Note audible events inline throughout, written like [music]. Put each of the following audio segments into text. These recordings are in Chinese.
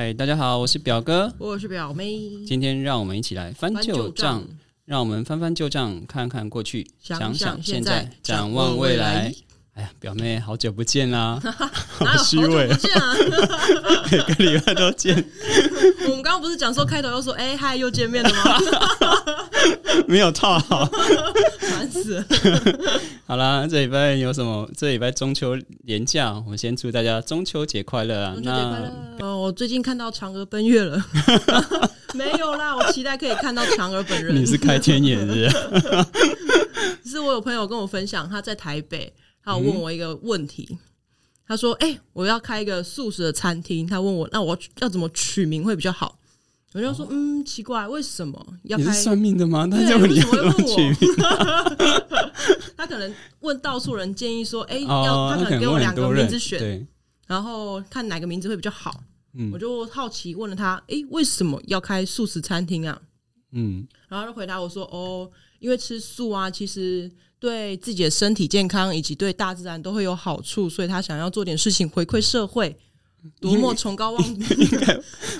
嗨，大家好，我是表哥，我是表妹。今天让我们一起来翻旧账账，让我们翻翻旧账，看看过去，想想想现现在展望未来。哎呀，表妹，好久不见啦，[laughs] 好久虚伪不见啊？[laughs] [laughs] 每个礼拜都见，我们刚刚不是讲说开头又说哎嗨又见面了吗？没有套好。烦死了！好啦，这礼拜有什么？这礼拜中秋连假，我们先祝大家中秋节快乐啊！中秋节快乐！哦，我最近看到嫦娥奔月了，没有啦，我期待可以看到嫦娥本人。你是开天眼是不是？是我有朋友跟我分享，他在台北，他有问我一个问题，他说：“哎、我要开一个素食的餐厅。”他问我，那我要怎么取名会比较好？我就说：“嗯，奇怪，为什么要开你是算命的吗？他为什么会要怎么问我取名？[laughs] 他可能问到处人建议说，哎、哦要，他可可能能给我两个名字选，然后看哪个名字会比较好。嗯我就好奇问了他，哎、为什么要开素食餐厅啊？嗯，然后他就回答我说，哦，因为吃素啊，其实对自己的身体健康以及对大自然都会有好处，所以他想要做点事情回馈社会。多么崇高望，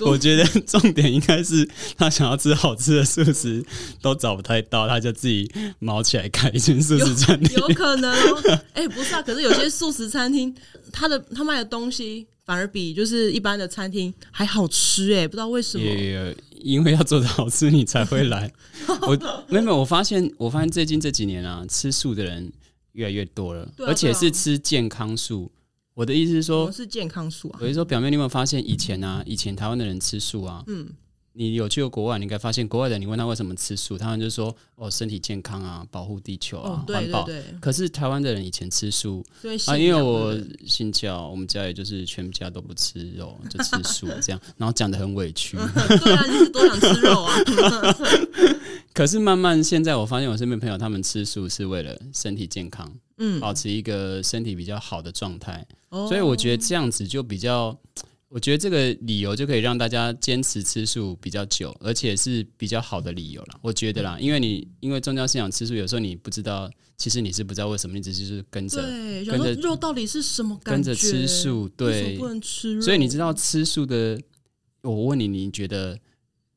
我觉得重点应该是他想要吃好吃的素食，都找不太到，他就自己毛起来开一间素食餐厅。有可能哦。哎、不是啊，可是有些素食餐厅，他的他卖的东西反而比就是一般的餐厅还好吃哎、不知道为什么。也因为要做的好吃，你才会来。[laughs] 我没有，我发现我发现最近这几年啊，吃素的人越来越多了，啊而且是吃健康素。我的意思是说是健康素啊？我是说，表妹，你有没有发现以前啊，以前台湾的人吃素啊，嗯，你有去过国外，你应该发现国外的人，你问他为什么吃素，他们就说哦，身体健康啊，保护地球啊环保。可是台湾的人以前吃素啊，因为我信教，我们家也就是全家都不吃肉，就吃素 [laughs] 这样，然后讲的很委屈。[laughs] 对啊，就是多想吃肉啊？[laughs] 可是慢慢现在我发现我身边朋友他们吃素是为了身体健康，嗯，保持一个身体比较好的状态，哦所以我觉得这样子就比较。我觉得这个理由就可以让大家坚持吃素比较久，而且是比较好的理由了。我觉得啦，因为你因为宗教信仰吃素，有时候你不知道，其实你是不知道为什么，你只是就是跟着跟着肉到底是什么感觉？跟着吃素，对，不能吃肉？所以你知道吃素的，我问你，你觉得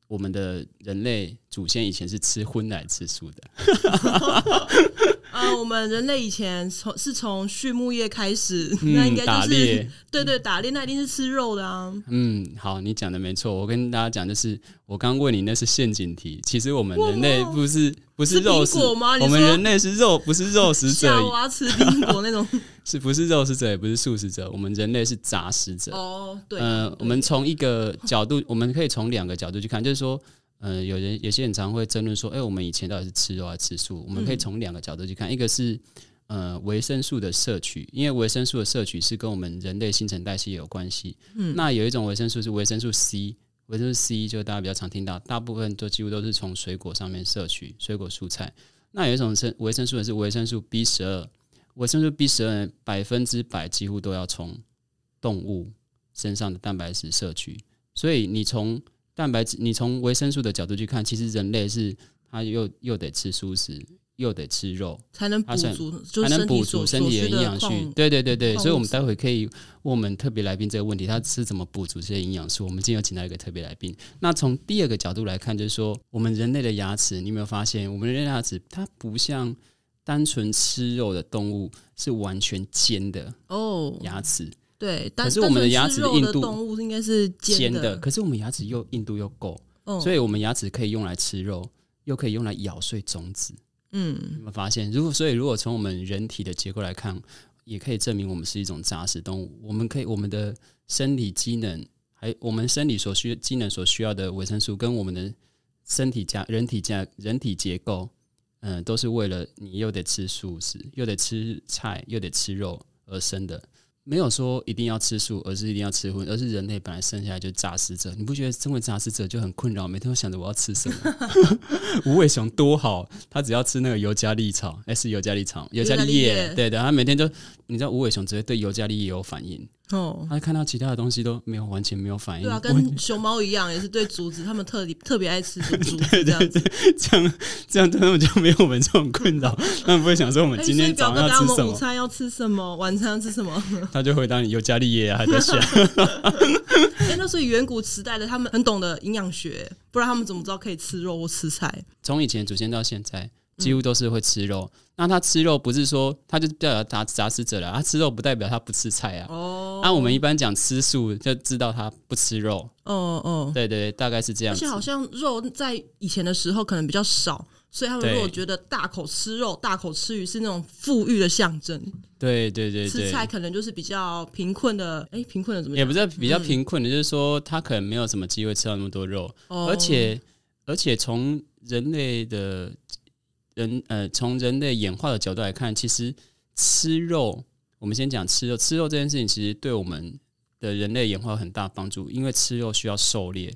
我们的人类祖先以前是吃荤奶吃素的？[laughs] 啊，我们人类以前从是从畜牧业开始，嗯 [laughs] 那应该打就是猎对对打猎，那一定是吃肉的啊。嗯，好，你讲的没错。我跟大家讲，就是我刚问你那是陷阱题。其实我们人类不是不是是肉果吗？我们人类是肉，不是肉食者吓，我要吃苹果那种。[laughs] 是不是肉食者，也不是素食者。我们人类是杂食者。哦，对，呃，我们从一个角度，我们可以从两个角度去看，就是说，呃，有人有些人常会争论说，哎、我们以前到底是吃肉还是吃素？我们可以从两个角度去看，一个是呃维生素的摄取，因为维生素的摄取是跟我们人类新陈代谢有关系。嗯那有一种维生素是维生素 C，维生素 C 就大家比较常听到，大部分都几乎都是从水果上面摄取，水果蔬菜。那有一种是维生素的是维生素 B 十二，维生素 B 十二百分之百几乎都要从动物身上的蛋白质摄取，所以你从蛋白质，你从维生素的角度去看，其实人类是它又又得吃素食，又得吃肉，才能补足，就是才能补足身体的营养素对对对对，所以我们待会可以问我们特别来宾这个问题，他是怎么补足这些营养素？我们今天有请到一个特别来宾。那从第二个角度来看，就是说我们人类的牙齿，你有没有发现，我们人类的牙齿它不像单纯吃肉的动物是完全尖的哦，牙齿，对，但可是我们的牙齿的硬度动物应该是尖的，的，可是我们牙齿又硬度又够，嗯所以我们牙齿可以用来吃肉，又可以用来咬碎种子。嗯有没有发现？如果所以，如果从我们人体的结构来看，也可以证明我们是一种杂食动物。我们可以，我们的生理机能，还我们生理所需机能所需要的维生素，跟我们的身体架、人体架、人体结构，嗯、都是为了你又得吃素食，又得吃菜，又得吃肉而生的。没有说一定要吃素，而是一定要吃荤，而是人类本来生下来就是杂食者。你不觉得身为杂食者就很困扰？每天都想着我要吃什么？[laughs] 无尾熊多好，他只要吃那个尤加利草，哎、是尤加利草，尤加利叶，对的，他每天就你知道无尾熊直接对尤加利叶有反应，哦，它看到其他的东西都没有完全没有反应。对啊，跟熊猫一样，也是对竹子，他们特特别爱吃竹竹子这样子。这样这样，他们就没有我们这种困扰，[laughs] 他们不会想说我们今天早上要吃什么，餐要吃什么，晚餐要吃什么？[laughs] 他就回答你尤加利叶啊，还在 [laughs] 想。哎，那所以远古时代的他们很懂得营养学，不然他们怎么知道可以吃肉或吃菜？从以前祖先到现在，几乎都是会吃肉。那他吃肉不是说他就代表杂杂食者了，他吃肉不代表他不吃菜啊。哦，按、我们一般讲吃素，就知道他不吃肉。哦哦，对对对，大概是这样子而且。好像肉在以前的时候可能比较少，所以他们对如果觉得大口吃肉、大口吃鱼是那种富裕的象征，对对对吃，菜可能就是比较贫困的。哎，贫困的怎么讲？也不是比较贫困的，就是说他可能没有什么机会吃到那么多肉，哦而且而且从人类的人呃从人类演化的角度来看，其实吃肉，我们先讲吃肉，吃肉这件事情其实对我们的人类演化有很大帮助，因为吃肉需要狩猎。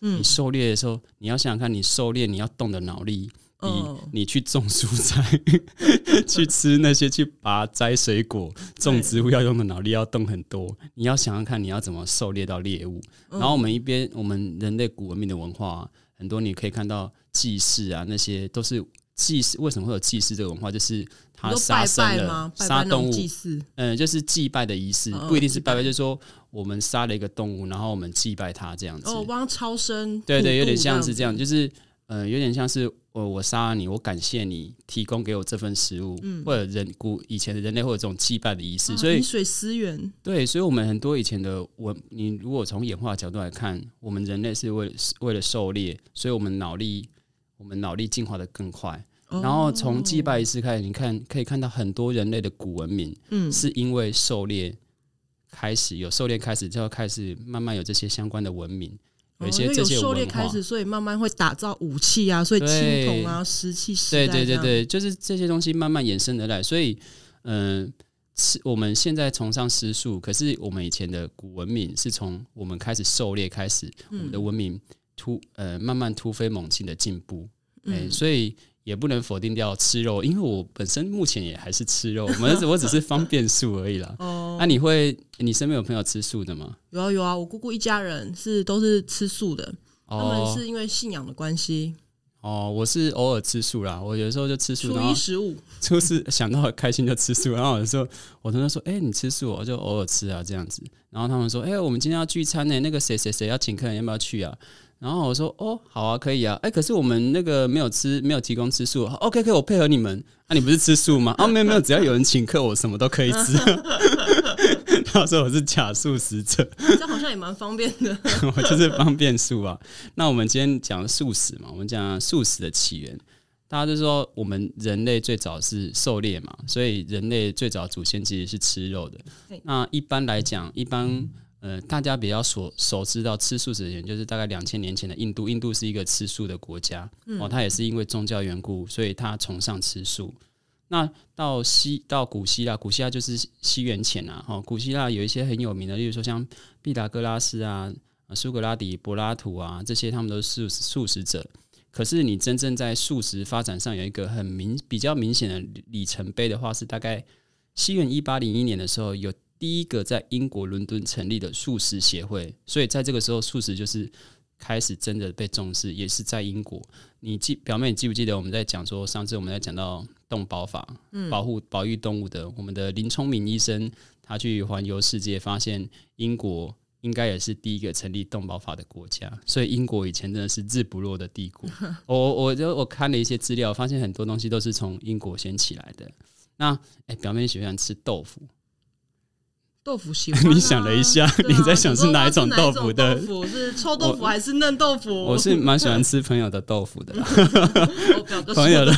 嗯你狩猎的时候，你要想想看，你狩猎你要动的脑力，比嗯你去种蔬菜、[laughs] 去吃那些、去拔摘水果、种植物要用的脑力要动很多。你要想想看，你要怎么狩猎到猎物。嗯然后我们一边，我们人类古文明的文化、啊、很多，你可以看到祭祀啊，那些都是祭祀。为什么会有祭祀这个文化？就是他杀生了杀动物，祭祀，嗯，就是祭拜的仪式，嗯不一定是拜拜，就是说我们杀了一个动物，然后我们祭拜它这样子。哦，帮他超生，对对，有点像是子这样，就是呃，有点像是我我杀了你，我感谢你提供给我这份食物，或者人古以前的人类会有这种祭拜的仪式，啊所以饮水思源，对，所以我们很多以前的文，你如果从演化角度来看，我们人类是为了为了狩猎，所以我们脑力我们脑力进化的更快。然后从祭拜仪式开始，你看可以看到很多人类的古文明，嗯。是因为狩猎开始有狩猎开始，就要开始慢慢有这些相关的文明，有一些这些文猎开始，所以慢慢会打造武器啊，所以青铜啊、石器时对代对，对对对，就是这些东西慢慢衍生而来，所以嗯。吃我们现在崇尚吃素，可是我们以前的古文明是从我们开始狩猎开始，我们的文明突呃慢慢突飞猛进的进步，哎、所以也不能否定掉吃肉，因为我本身目前也还是吃肉，我们 [laughs] 我只是方便素而已啦。哦，那、你会你身边有朋友吃素的吗？有啊有啊，我姑姑一家人是都是吃素的，他们哦是因为信仰的关系，哦，我是偶尔吃素啦，我有时候就吃素，初一十五，就是想到开心就吃素，然后有时候我同学说：“哎、你吃素哦？”我就偶尔吃啊这样子。然后他们说：“哎、我们今天要聚餐呢，那个谁谁谁要请客人，要不要去啊？”然后我说：“哦，好啊，可以啊。哎、可是我们那个没有吃，没有提供吃素。OK，可以，我配合你们。啊，你不是吃素吗？啊，[laughs] 没有没有，只要有人请客，我什么都可以吃。”他说我是假素食者，这好像也蛮方便的。[laughs] 我就是方便素啊。那我们今天讲素食嘛，我们讲素食的起源。大家就说我们人类最早是狩猎嘛，所以人类最早祖先其实是吃肉的。那一般来讲，一般呃大家比较所熟知到吃素食的人，就是大概两千年前的印度。印度是一个吃素的国家，哦，它也是因为宗教缘故，所以它崇尚吃素。那到西到古希腊，古希腊就是西元前啊，哦，古希腊有一些很有名的，例如说像毕达哥拉斯啊、呃苏格拉底、柏拉图啊，这些他们都是素素食者。可是你真正在素食发展上有一个很明比较明显的里里程碑的话，是大概西元一八零一年的时候，有第一个在英国伦敦成立的素食协会，所以在这个时候，素食就是开始真的被重视，也是在英国。你记表妹，你记不记得我们在讲说，上次我们在讲到动保法，保护保育动物的，我们的林聪明医生他去环游世界，发现英国应该也是第一个成立动保法的国家，[laughs] 所以英国以前真的是日不落的帝国。[laughs] 我我就我看了一些资料，发现很多东西都是从英国先起来的。那哎、表妹喜欢吃豆腐，豆腐喜欢啊、[laughs] 你想了一下啊你在想是哪一种豆腐的腐是臭豆腐还是嫩豆腐？我是蛮喜欢吃朋友的豆腐的 [laughs] 朋友的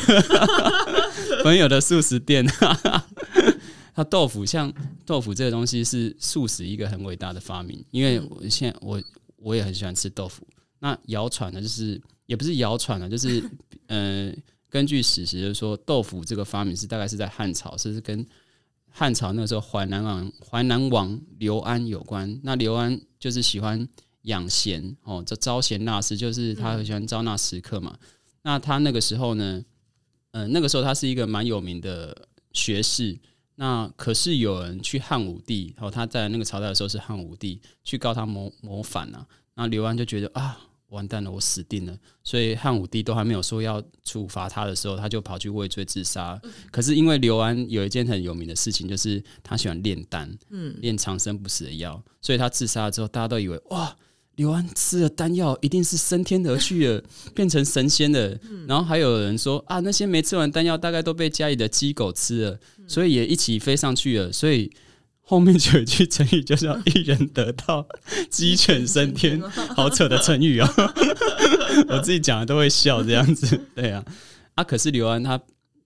[laughs] 朋友的素食店。它豆腐像豆腐这个东西是素食一个很伟大的发明，因为我现在我我也很喜欢吃豆腐。那谣传呢，就是也不是谣传了，就是呃，根据史实就是说，豆腐这个发明是大概是在汉朝，是是跟汉朝那个时候淮南王淮南王刘安有关。那刘安就是喜欢养贤哦，这招贤纳士，就是他很喜欢招纳食客嘛。那他那个时候呢，呃，那个时候他是一个蛮有名的学士。那可是有人去汉武帝，哦，他在那个朝代的时候是汉武帝，去告他谋谋反啊。那刘安就觉得啊，完蛋了，我死定了。所以汉武帝都还没有说要处罚他的时候，他就跑去畏罪自杀。可是因为刘安有一件很有名的事情，就是他喜欢炼丹，嗯，炼长生不死的药，所以他自杀了之后，大家都以为哇。刘安吃了丹药，一定是升天而去了，[laughs] 变成神仙了。然后还有人说啊，那些没吃完丹药，大概都被家里的鸡狗吃了，所以也一起飞上去了。所以后面就有一句成语，就叫“一人得道，鸡犬升天”，好扯的成语啊！[laughs] 我自己讲的都会笑这样子。对啊，啊，可是刘安他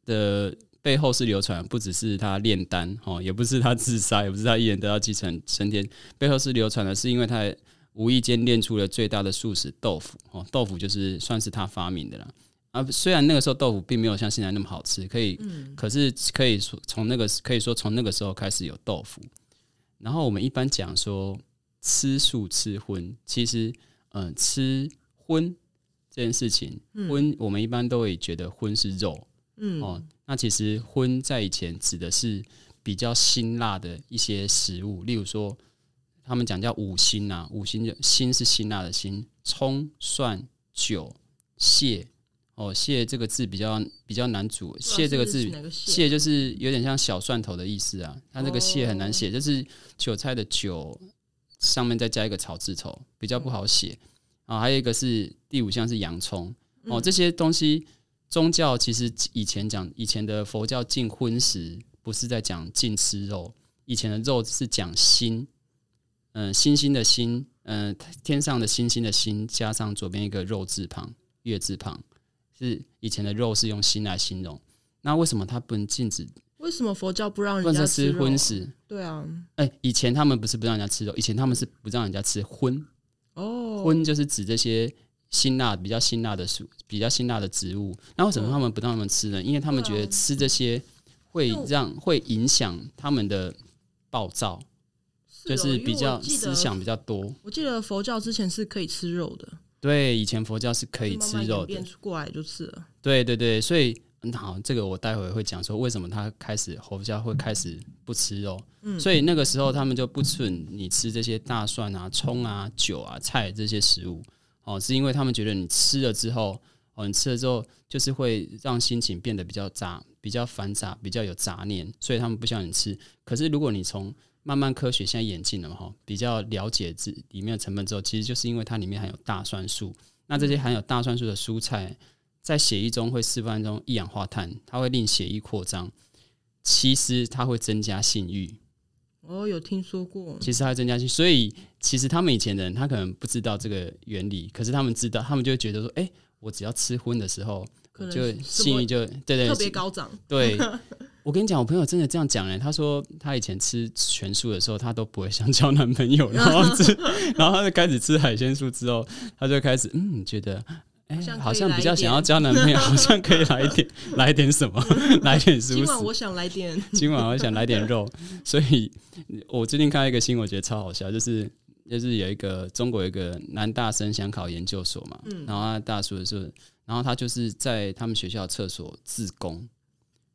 的背后是流传，不只是他炼丹哦，也不是他自杀，也不是他一人得道鸡犬升天，背后是流传的，是因为他。无意间练出了最大的素食豆腐哦，豆腐就是算是他发明的了啊。虽然那个时候豆腐并没有像现在那么好吃，可以，可是可以说从那个可以说从那个时候开始有豆腐。然后我们一般讲说吃素吃荤，其实嗯，吃荤这件事情，荤我们一般都会觉得荤是肉，嗯哦，那其实荤在以前指的是比较辛辣的一些食物，例如说。他们讲叫五辛呐，五辛就辛是辛辣的辛，葱、蒜、酒、蟹。哦，蟹这个字比较比较难组，蟹这个字，蟹就是有点像小蒜头的意思啊。它这个蟹很难写，就是韭菜的韭上面再加一个草字头，比较不好写。啊，还有一个是第五项是洋葱。哦，这些东西宗教其实以前讲以前的佛教禁荤食，不是在讲禁吃肉，以前的肉是讲心。嗯，星星的星，嗯，天上的星星的星，加上左边一个肉字旁，月字旁，是以前的肉是用心来形容。那为什么他不能禁止？为什么佛教不让人家吃荤食？对啊，哎，以前他们不是不让人家吃肉，以前他们是不让人家吃荤。哦，荤就是指这些辛辣、比较辛辣的食，比较辛辣的植物。那为什么他们不让他们吃呢？因为他们觉得吃这些会让会影响他们的暴躁。就是比较思想比较多。我记得佛教之前是可以吃肉的。对，以前佛教是可以吃肉的。过来就吃了。对对对，所以好，这个我待会会讲说为什么他开始佛教会开始不吃肉。嗯。所以那个时候他们就不准你吃这些大蒜啊、葱啊、酒啊、菜这些食物。哦，是因为他们觉得你吃了之后，哦，你吃了之后就是会让心情变得比较杂、比较繁杂、比较有杂念，所以他们不想你吃。可是如果你从慢慢科学现在演进了哈，比较了解这里面的成分之后，其实就是因为它里面含有大蒜素。那这些含有大蒜素的蔬菜，在血液中会释放中一氧化碳，它会令血液扩张。其实它会增加性欲。哦，有听说过。其实它会增加性，所以其实他们以前的人，他可能不知道这个原理，可是他们知道，他们就觉得说，哎，我只要吃荤的时候，就性欲就对对特别高涨。对。[laughs] 我跟你讲，我朋友真的这样讲嘞。他说他以前吃全素的时候，他都不会想交男朋友，然后吃，[laughs] 然后他就开始吃海鲜素之后，他就开始嗯，觉得哎，好像比较想要交男朋友，好像可以来一点 [laughs] 来点什么，来点。今晚我想来点，今晚我想来点肉。所以我最近看到一个新闻，我觉得超好笑，就是就是有一个中国一个男大生想考研究所嘛，然后他大叔的时候，然后他就是在他们学校厕所自宫。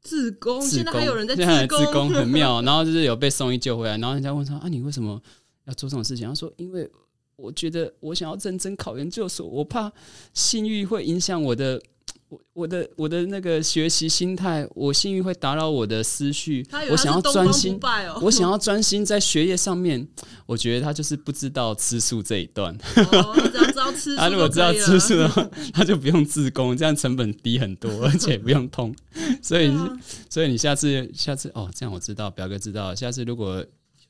自宫，现在还有人在 [laughs] 自宫，很妙。[laughs] 然后就是有被送医救回来，然后人家问他啊，你为什么要做这种事情？他说，因为我觉得我想要认真考研究所，我怕性欲会影响我的。我我的我的那个学习心态，我幸运会打扰我的思绪。我想要专心，我想要专心在学业上面。我觉得他就是不知道吃素这一段。他 [laughs] 如果知道吃素的话，他就不用自宫，这样成本低很多，而且不用通。[laughs] 所以，所以你下次下次哦，这样我知道，表哥知道，下次如果。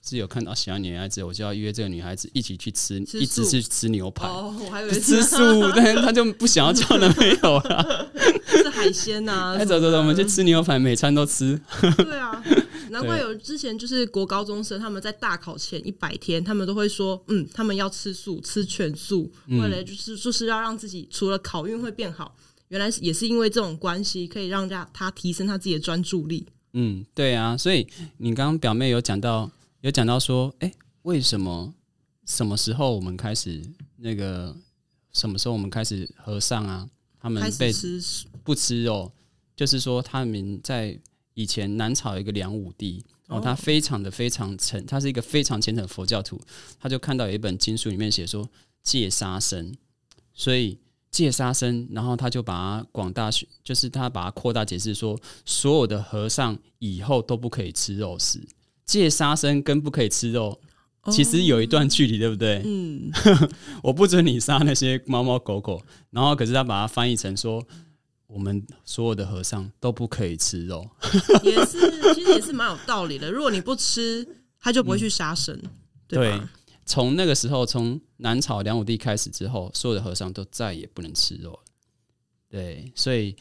是有看到喜欢女孩子，我就要约这个女孩子一起去吃，一直去吃牛排。哦，我还以为吃素，[laughs] 但是他就不想要交男朋友了。吃海鲜 [laughs] 呐！哎，走走走，我们去吃牛排，每餐都吃。对啊，[laughs] 难怪有之前就是国高中生，他们在大考前一百天，他们都会说，嗯，他们要吃素，吃全素，为了就是就是要让自己除了考运会变好，原来也是因为这种关系，可以让家他提升他自己的专注力。嗯，对啊，所以你刚刚表妹有讲到。有讲到说，哎，为什么什么时候我们开始那个？什么时候我们开始和尚啊？他们被不吃肉，就是说他们在以前南朝一个梁武帝哦，他非常的非常虔，他是一个非常虔诚的佛教徒，他就看到有一本经书里面写说戒杀生，所以戒杀生，然后他就把它广大，就是他把它扩大解释说，所有的和尚以后都不可以吃肉食，戒杀生跟不可以吃肉。其实有一段距离，对不对？嗯，[laughs] 我不准你杀那些猫猫狗狗，然后可是他把它翻译成说，我们所有的和尚都不可以吃肉，也是，其实也是蛮有道理的。如果你不吃，他就不会去杀生，对从那个时候，从南朝梁武帝开始之后，所有的和尚都再也不能吃肉了。对，所以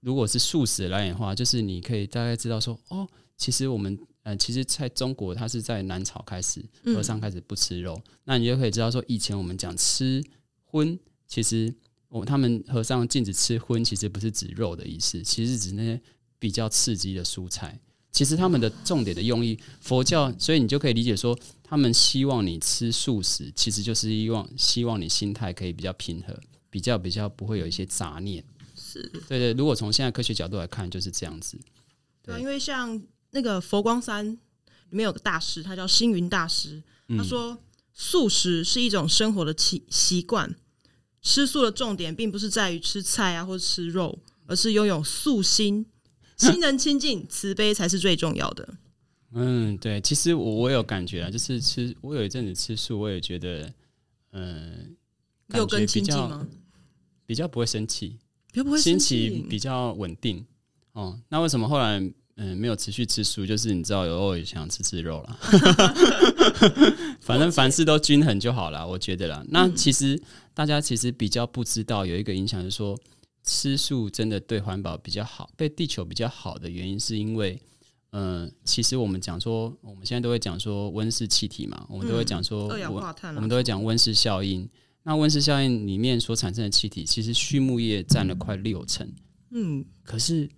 如果是素食来演的话，就是你可以大概知道说，哦，其实我们。呃，其实在中国，它是在南朝开始，和尚开始不吃肉。那你就可以知道说，以前我们讲吃荤，其实我他们和尚禁止吃荤，其实不是指肉的意思，其实指那些比较刺激的蔬菜。其实他们的重点的用意，佛教，所以你就可以理解说，他们希望你吃素食，其实就是希望希望你心态可以比较平和，比较比较不会有一些杂念。是对对。如果从现在科学角度来看，就是这样子。对，因为像。那个佛光山里面有个大师，他叫星云大师。他说，素食是一种生活的习习惯，吃素的重点并不是在于吃菜啊或者吃肉，而是拥有素心，心人清净，慈悲才是最重要的。[laughs] 嗯，对，其实我我有感觉啊，就是吃，我有一阵子吃素，我也觉得，嗯，有更清净吗？比较不会生气，比较不会心情比较稳定。哦，那为什么后来？嗯，没有持续吃素，就是你知道，有偶尔想吃吃肉了。反正凡事都均衡就好了，我觉得啦。那其实大家其实比较不知道有一个影响，就是说吃素真的对环保比较好，对地球比较好的原因，是因为嗯，其实我们讲说，我们现在都会讲说温室气体嘛，我们都会讲说二氧化碳，我们都会讲温室效应。那温室效应里面所产生的气体，其实畜牧业占了快六成。嗯，可是。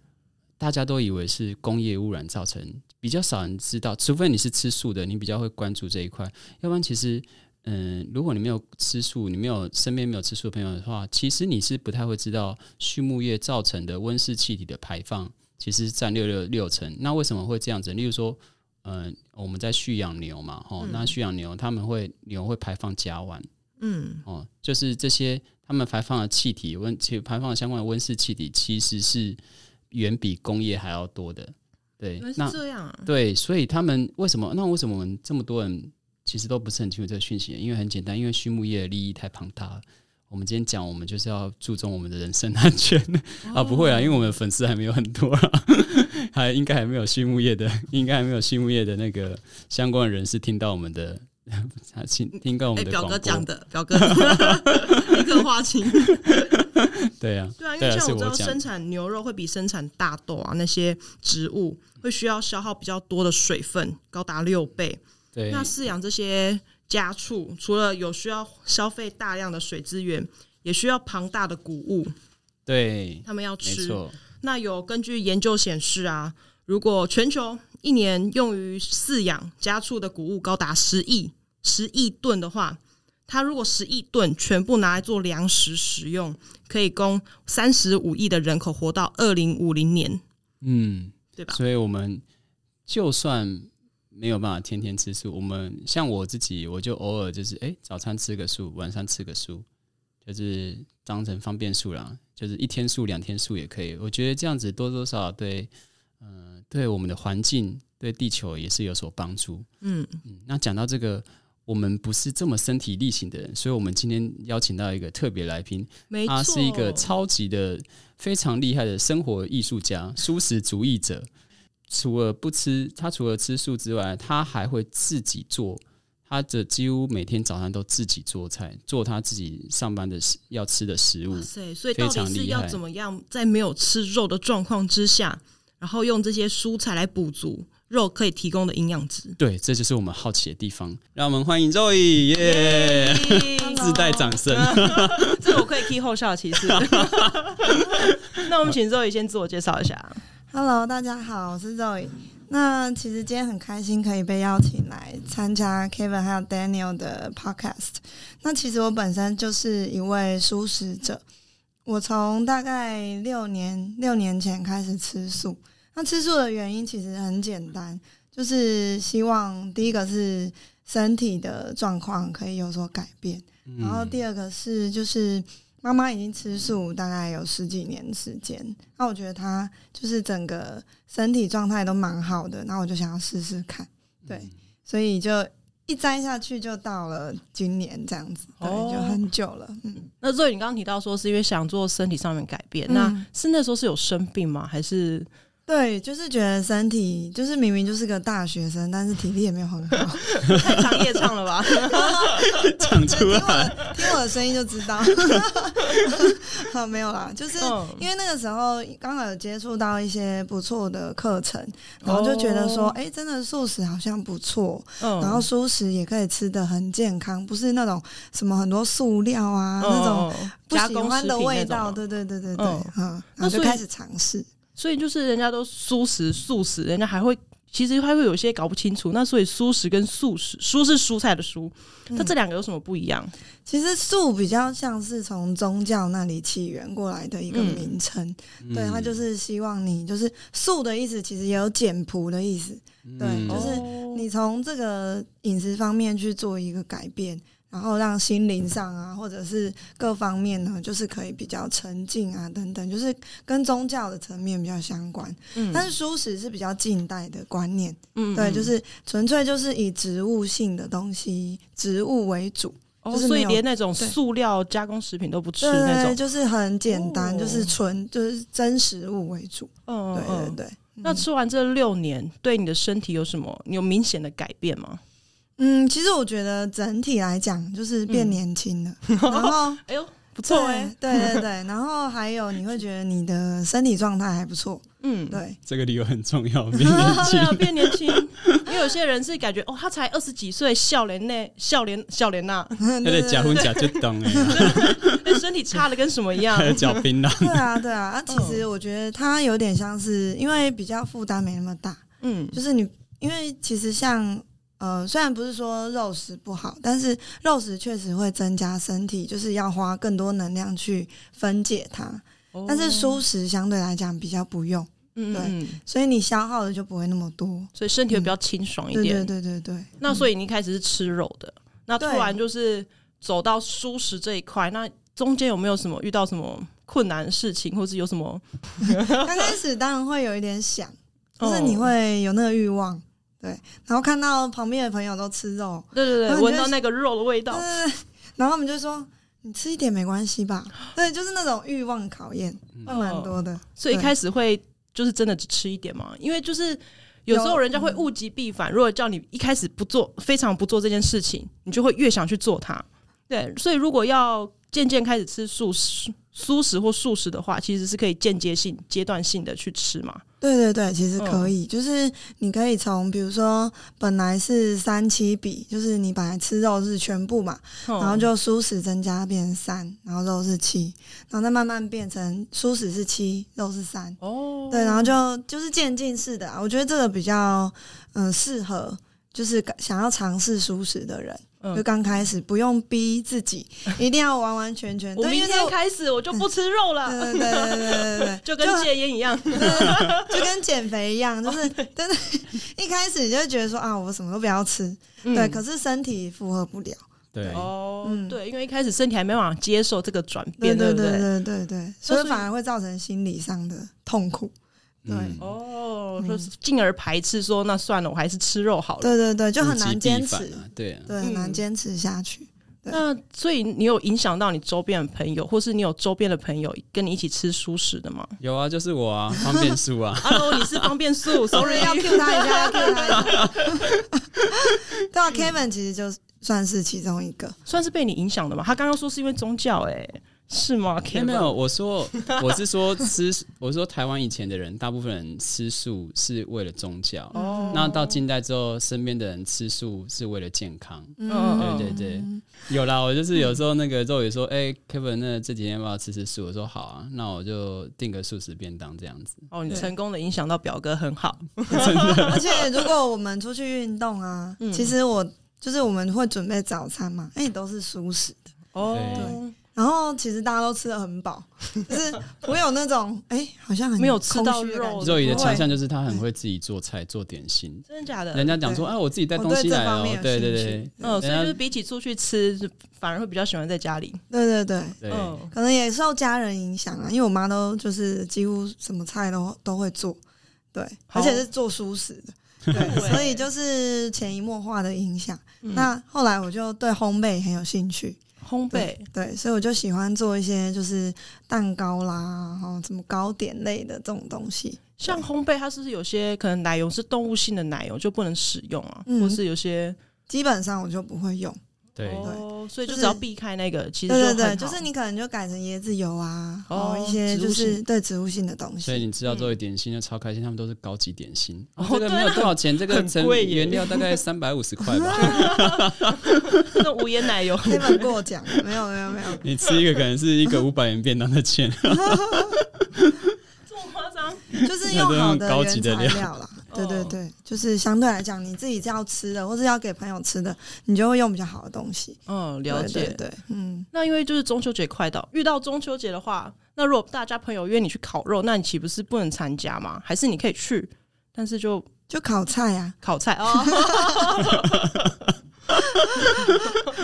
大家都以为是工业污染造成，比较少人知道。除非你是吃素的，你比较会关注这一块。要不然，其实，嗯，如果你没有吃素，你没有身边没有吃素的朋友的话，其实你是不太会知道畜牧业造成的温室气体的排放，其实占六六六成。那为什么会这样子？例如说，嗯，我们在蓄养牛嘛，哦，那蓄养牛他们会牛会排放甲烷，嗯，哦，就是这些他们排放的气体温，其排放相关的温室气体其实是。远比工业还要多的，对，那这样啊，对，所以他们为什么？那为什么我们这么多人其实都不是很清楚这个讯息？因为很简单，因为畜牧业的利益太庞大了。我们今天讲，我们就是要注重我们的人身安全 [laughs] 啊！不会啊，因为我们的粉丝还没有很多啊，[laughs] 还应该还没有畜牧业的，应该还没有畜牧业的那个相关的人士听到我们的。听听过我们的表哥讲的，表哥 [laughs] 立刻花青。[laughs] 对啊，对啊，因为像我知道生产牛肉会比生产大豆啊那些植物会需要消耗比较多的水分，高达六倍。对，那饲养这些家畜，除了有需要消费大量的水资源，也需要庞大的谷物。对，他们要吃。那有根据研究显示啊，如果全球一年用于饲养家畜的谷物高达十亿十亿吨的话，它如果十亿吨全部拿来做粮食使用，可以供三十五亿的人口活到二零五零年。嗯，对吧？所以，我们就算没有办法天天吃素，我们像我自己，我就偶尔就是，哎，早餐吃个素，晚上吃个素，就是当成方便素啦，就是一天素、两天素也可以。我觉得这样子多多少少对。嗯，对我们的环境、对地球也是有所帮助。嗯嗯，那讲到这个，我们不是这么身体力行的人，所以我们今天邀请到一个特别来宾，他是一个超级的、非常厉害的生活艺术家、素食主义者。除了不吃，他除了吃素之外，他还会自己做。他的几乎每天早上都自己做菜，做他自己上班的要吃的食物。所以到底是要怎么样，在没有吃肉的状况之下？然后用这些蔬菜来补足肉可以提供的营养值。对，这就是我们好奇的地方。让我们欢迎 Zoe，耶！自带掌声。[laughs] 这我可以替后效，其实。那我们请 Zoe 先自我介绍一下。Hello，大家好，我是 Zoe。那其实今天很开心可以被邀请来参加 Kevin 还有 Daniel 的 Podcast。那其实我本身就是一位素食者，我从大概六年六年前开始吃素。那吃素的原因其实很简单，就是希望第一个是身体的状况可以有所改变，然后第二个是就是妈妈已经吃素大概有十几年时间，那我觉得她就是整个身体状态都蛮好的，那我就想要试试看，对，所以就一摘下去就到了今年这样子，对，哦就很久了，嗯。那所以你刚刚提到说是因为想做身体上面改变，嗯那是那时候是有生病吗？还是对，就是觉得身体就是明明就是个大学生，但是体力也没有很好。[laughs] 太长夜唱了吧？[laughs] 唱出来，的听我的声音就知道。[laughs] 好，没有啦，就是嗯因为那个时候刚好有接触到一些不错的课程，然后就觉得说，哦哎、真的素食好像不错，嗯然后素食也可以吃的很健康，不是那种什么很多塑料啊、那种嗯不加工食喜欢的味道。吗对对对对对，嗯然后就开始尝试。所以就是人家都素食素食，人家还会其实还会有些搞不清楚。那所以素食跟素食，蔬是蔬菜的蔬，嗯那这两个有什么不一样？其实素比较像是从宗教那里起源过来的一个嗯名称，嗯对，它就是希望你就是素的意思，其实也有简朴的意思。对嗯就是哦你从这个饮食方面去做一个改变，然后让心灵上啊，或者是各方面呢，就是可以比较沉静啊，等等，就是跟宗教的层面比较相关。嗯但是素食是比较近代的观念，嗯对，就是纯粹就是以植物性的东西，植物为主。哦，就是所以连那种塑料加工食品都不吃对那种。就是很简单，哦就是纯就是真食物为主。嗯对对嗯。对。那吃完这六年，对你的身体有什么你有明显的改变吗？嗯，其实我觉得整体来讲就是变嗯年轻了，然后 [laughs] 哎呦，不错哎、对对对对，然后还有你会觉得你的身体状态还不错，[laughs] 嗯，对，这个理由很重要，[laughs] 变年轻。变年轻，因为有些人是感觉哦，他才二十几岁，笑脸内笑脸笑脸呐，他在假婚假就懂哎，那身体差的跟什么一样还。有嚼槟榔，对啊对啊，啊，其实我觉得他有点像是因为比较负担没那么大，嗯，就是你因为其实像。呃，虽然不是说肉食不好，但是肉食确实会增加身体，就是要花更多能量去分解它。哦但是蔬食相对来讲比较不用，对嗯嗯嗯，所以你消耗的就不会那么多。所以身体会比较清爽一对点。对对对对。那所以你一开始是吃肉的，那突然就是走到蔬食这一块，那中间有没有什么遇到什么困难事情，或是有什么？[laughs] 刚开始当然会有一点想，就是你哦会有那个欲望，对，然后看到旁边的朋友都吃肉，对对对，闻到那个肉的味道对，然后我们就说你吃一点没关系吧，对，就是那种欲望考验会蛮多的，所以一开始会就是真的只吃一点嘛，因为就是。有时候人家会物极必反，如果叫你一开始不做，非常不做这件事情，你就会越想去做它。对，所以如果要渐渐开始吃素食、素食或素食的话，其实是可以间接性、阶段性的去吃嘛。对对对，其实嗯可以，就是你可以从比如说本来是三七比，就是你本来吃肉是全部嘛，然然后就素食增加变成三，然后肉是七，然后再慢慢变成素食是七，肉是三。哦，对，然后就就是渐进式的、啊，我觉得这个比较嗯适合，就是想要尝试素食的人，嗯。就刚开始不用逼自己 [laughs] 一定要完完全全。我明对因为这天开始我就不吃肉了，对对对对对 [laughs] 就跟戒烟一样。[laughs] 就跟减肥一样，就是真的，一开始你就觉得说啊，我什么都不要吃，对，嗯可是身体负荷不了，对，哦，嗯。对，因为一开始身体还没办法接受这个转变，对对对？对？对所所以以反而会造成心理上的痛苦。对。嗯哦，嗯就是进而排斥说，那算了，我还是吃肉好了。对对对，就很难坚持，对啊，对，很难嗯坚持下去。对那所以你有影响到你周边的朋友，或是你有周边的朋友跟你一起吃素食的吗有啊，就是我啊，方便素啊？[laughs] Hello，你是方便素，[laughs] sorry，要 Q 他一下，要 Q 他一下。[laughs] 对啊，Kevin 其实就算是其中一个。算是被你影响的嘛？他刚刚说是因为宗教、哎，是吗？没有没有，我说我是说吃，[laughs] 我说台湾以前的人，大部分人吃素是为了宗教，哦那到近代之后，身边的人吃素是为了健康。嗯对对对，有啦，我就是有时候那个肉也说，哎、k e v i n 那这几天要不要吃吃素？我说好啊，那我就订个素食便当这样子。哦，你成功的影响到表哥，很好。[laughs] 而且如果我们出去运动啊，嗯其实我就是我们会准备早餐嘛，那也都是素食的。哦对，然后其实大家都吃的很饱，[laughs] 就是不会有那种哎、好像很没有吃到肉觉肉姨的强项就是她很会自己做菜、做点心。真的假的？人家讲说，对哎，我自己带东西来对对对嗯，所以就是比起出去吃，就反而会比较喜欢在家里。对对对，对，嗯，可能也受家人影响啊，因为我妈都就是几乎什么菜都都会做，对，而且是做熟食的。[laughs] 所以就是潜移默化的影响。嗯那后来我就对烘焙很有兴趣，烘焙。对，所以我就喜欢做一些就是蛋糕啦，然后什么糕点类的这种东西。像烘焙，它是不是有些可能奶油是动物性的奶油就不能使用啊，嗯或是有些基本上我就不会用，对，哦，所以就就是只要避开那个，其实对对对，就是你可能就改成椰子油啊，哦哦，一些就是对植物性的东西。所以你知道作为点心就超开心，他们都是高级点心。哦这个没有多少钱，这个很成原料大概三百五十块吧。[laughs] 那无盐奶油，黑本过奖，没有没有没有，[laughs] 你吃一个可能是一个五百元便当的钱。[laughs] 就是用好的原的料材料啦。[laughs] 对对哦对，就是相对来讲，你自己要吃的，或是要给朋友吃的，你就会用比较好的东西。嗯，了解。对对对，嗯，那因为就是中秋节快到，遇到中秋节的话，那如果大家朋友约你去烤肉，那你岂不是不能参加吗？还是你可以去，但是就就烤菜啊，烤菜 [laughs] 哦？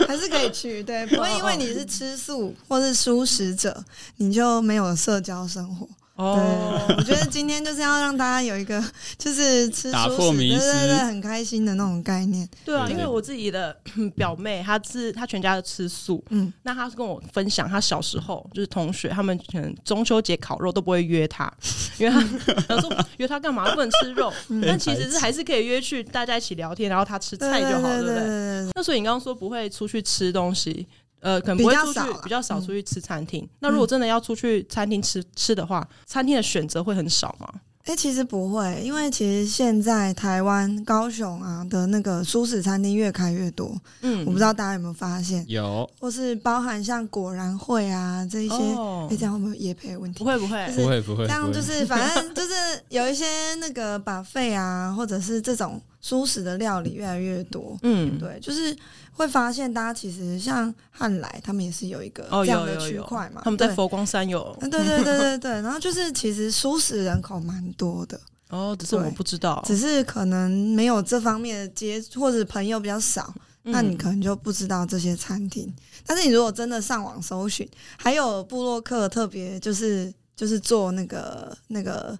还是可以去。对，[laughs] 不会因为你是吃素或是素食者，你就没有社交生活。哦，我觉得今天就是要让大家有一个 [laughs] 就是吃打素食，破迷思。对对对，很开心的那种概念。对啊，因为我自己的 [clears throat] 表妹，她是她全家都吃素，嗯，那她是跟我分享，她小时候就是同学，他们可能中秋节烤肉都不会约她，[laughs] 因为她她说约她干嘛？不能吃肉，[laughs] 嗯。但其实是还是可以约去大家一起聊天，然后她吃菜就好，对不对。那所以你刚刚说不会出去吃东西，呃，可能不会出去比较少，比较少嗯出去吃餐厅。那如果真的要出去餐厅吃吃的话，餐厅的选择会很少吗？哎、其实不会，因为其实现在台湾高雄啊的那个舒适餐厅越开越多，嗯，我不知道大家有没有发现，有或是包含像果然会啊这一些，哎、哦这样会不会也配的问题不？会不会就，是不会不会，这样就是反正就是有一些那个把费啊，或者是这种素食的料理越来越多。嗯，对，就是会发现大家其实像汉来，他们也是有一个哦，这样的区块嘛。对他们在佛光山有嗯对对对对对，然后就是其实素食人口蛮多的，[laughs] 哦，只是我不知道，只是可能没有这方面的接触，或者朋友比较少，那你嗯可能就不知道这些餐厅。但是你如果真的上网搜寻，还有布洛克特别就是就是做那个那个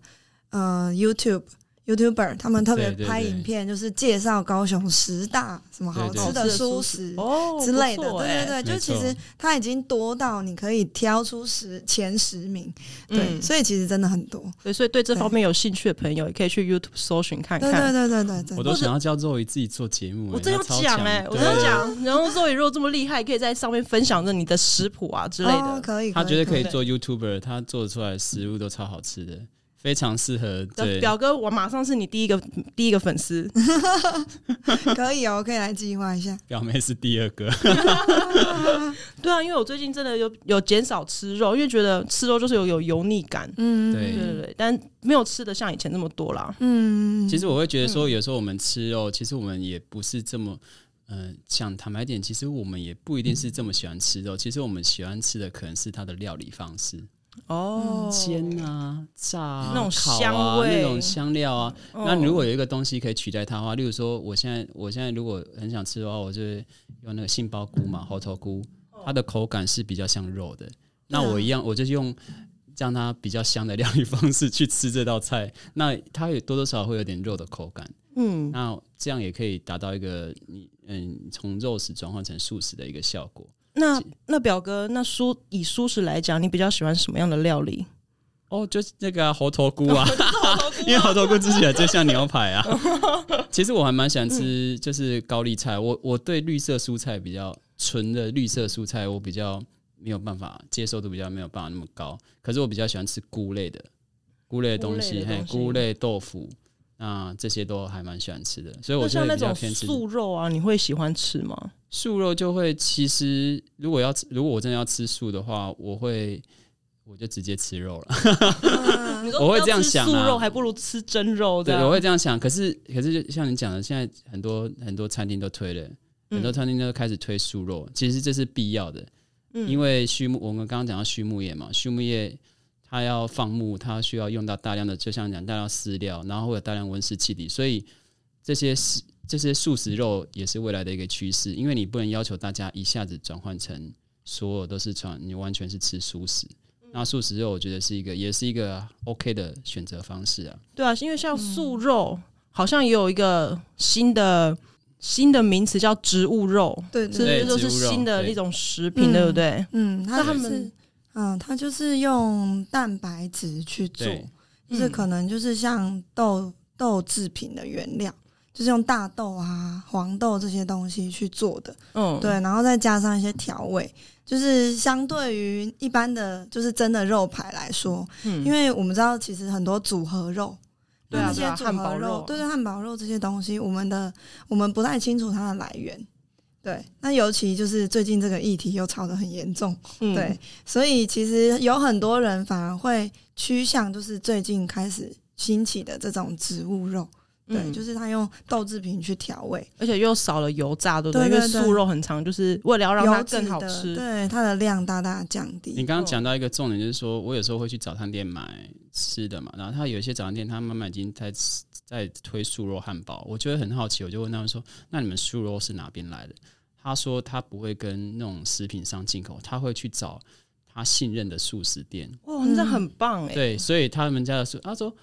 呃 YouTube。YouTuber 他们特别对对对。拍影片，就是介绍高雄十大什么好对对。吃的吃的素食。之类的，对对对，就其实它已经多到你可以挑出十前十名，对，嗯。所以其实真的很多，对，所以对这方面有兴趣的朋友，也可以去 YouTube 搜寻看对对看。对对对，真的我都想要叫肉姨自己做节目。哎我真要讲哎，我对。真要讲，然后周宇若这么厉害，可以在上面分享着你的食谱啊之类的。哦可以，他觉得可以可以。做 YouTuber，他做出来的食物都超好吃的，非常适合对表哥，我马上是你第一个第一个粉丝。[laughs] 可以哦，可以来计划一下。表妹是第二个，[laughs] 对啊，因为我最近真的有有减少吃肉，因为觉得吃肉就是有有油腻感。嗯，对对对对，但没有吃的像以前那么多啦。嗯，其实我会觉得说，嗯有时候我们吃肉，其实我们也不是这么。嗯，想坦白点，其实我们也不一定是这么喜欢吃肉。其实我们喜欢吃的可能是它的料理方式，哦，煎啊、炸啊、那种香味那种香料啊。哦那如果有一个东西可以取代它的话，例如说，我现在我现在如果很想吃的话，我就会用那个杏鲍菇嘛，猴头菇，它的口感是比较像肉的。那我一样，我就用让它比较香的料理方式去吃这道菜，那它也多多少少会有点肉的口感。嗯，那这样也可以达到一个你嗯从肉食转换成素食的一个效果。那那表哥，那蔬以蔬食来讲，你比较喜欢什么样的料理？哦，就是那个啊、猴头菇啊，[laughs] 因为猴头菇吃起来就像牛排啊。[laughs] 其实我还蛮喜欢吃，就是高丽菜。我我对绿色蔬菜比较纯的绿色蔬菜，我比较没有办法接受度比较没有办法那么高。可是我比较喜欢吃菇类的，菇类的东西，嘿，菇类的东西菇类豆腐，那这些都还蛮喜欢吃的。所以我就会那像那种比较偏吃素肉啊，你会喜欢吃吗？素肉就会，其实如果要吃，如果我真的要吃素的话，我会我就直接吃肉了。嗯你说我会这样想啊素肉还不如吃真肉对，我会这样想。可是，可是就像你讲的，现在很多很多餐厅都推了，很多餐厅都开始推素肉，其实这是必要的。嗯因为畜牧，我们刚刚讲到畜牧业嘛，畜牧业它要放牧，它需要用到大量的，就像讲大量饲料，然后会有大量温室气体，所以这些食这些素食肉也是未来的一个趋势，因为你不能要求大家一下子转换成所有都是传，你完全是吃素食。那素食肉，我觉得是一个，也是一个 OK 的选择方式啊。对啊，因为像素肉，好像也有一个新的新的名词叫植物肉，对是对，对就是植物肉对新的那种食品，对不对？嗯，它那他们就是嗯，它就是用蛋白质去做，就是嗯可能就是像豆豆制品的原料，就是用大豆啊、黄豆这些东西去做的，嗯，对，然后再加上一些调味，就是相对于一般的就是真的肉排来说，嗯，因为我们知道其实很多组合肉。对啊那些组合肉对对，汉堡肉这些东西，我们的我们不太清楚它的来源。对，那尤其就是最近这个议题又吵得很严重，嗯。对，所以其实有很多人反而会趋向就是最近开始兴起的这种植物肉，对，嗯就是他用豆制品去调味，而且又少了油炸，对不因为对对对素肉很长，就是为了要让它更好吃。对，它的量大大降低你。刚刚讲到一个重点，就是说我有时候会去早餐店买吃的嘛，然后他有一些早餐店，他慢慢已经在在推素肉汉堡，我就会很好奇，我就问他们说：“那你们素肉是哪边来的？”他说他不会跟那种食品商进口，他会去找他信任的素食店。哇，那这很棒哎！对，所以他们家的素，他说。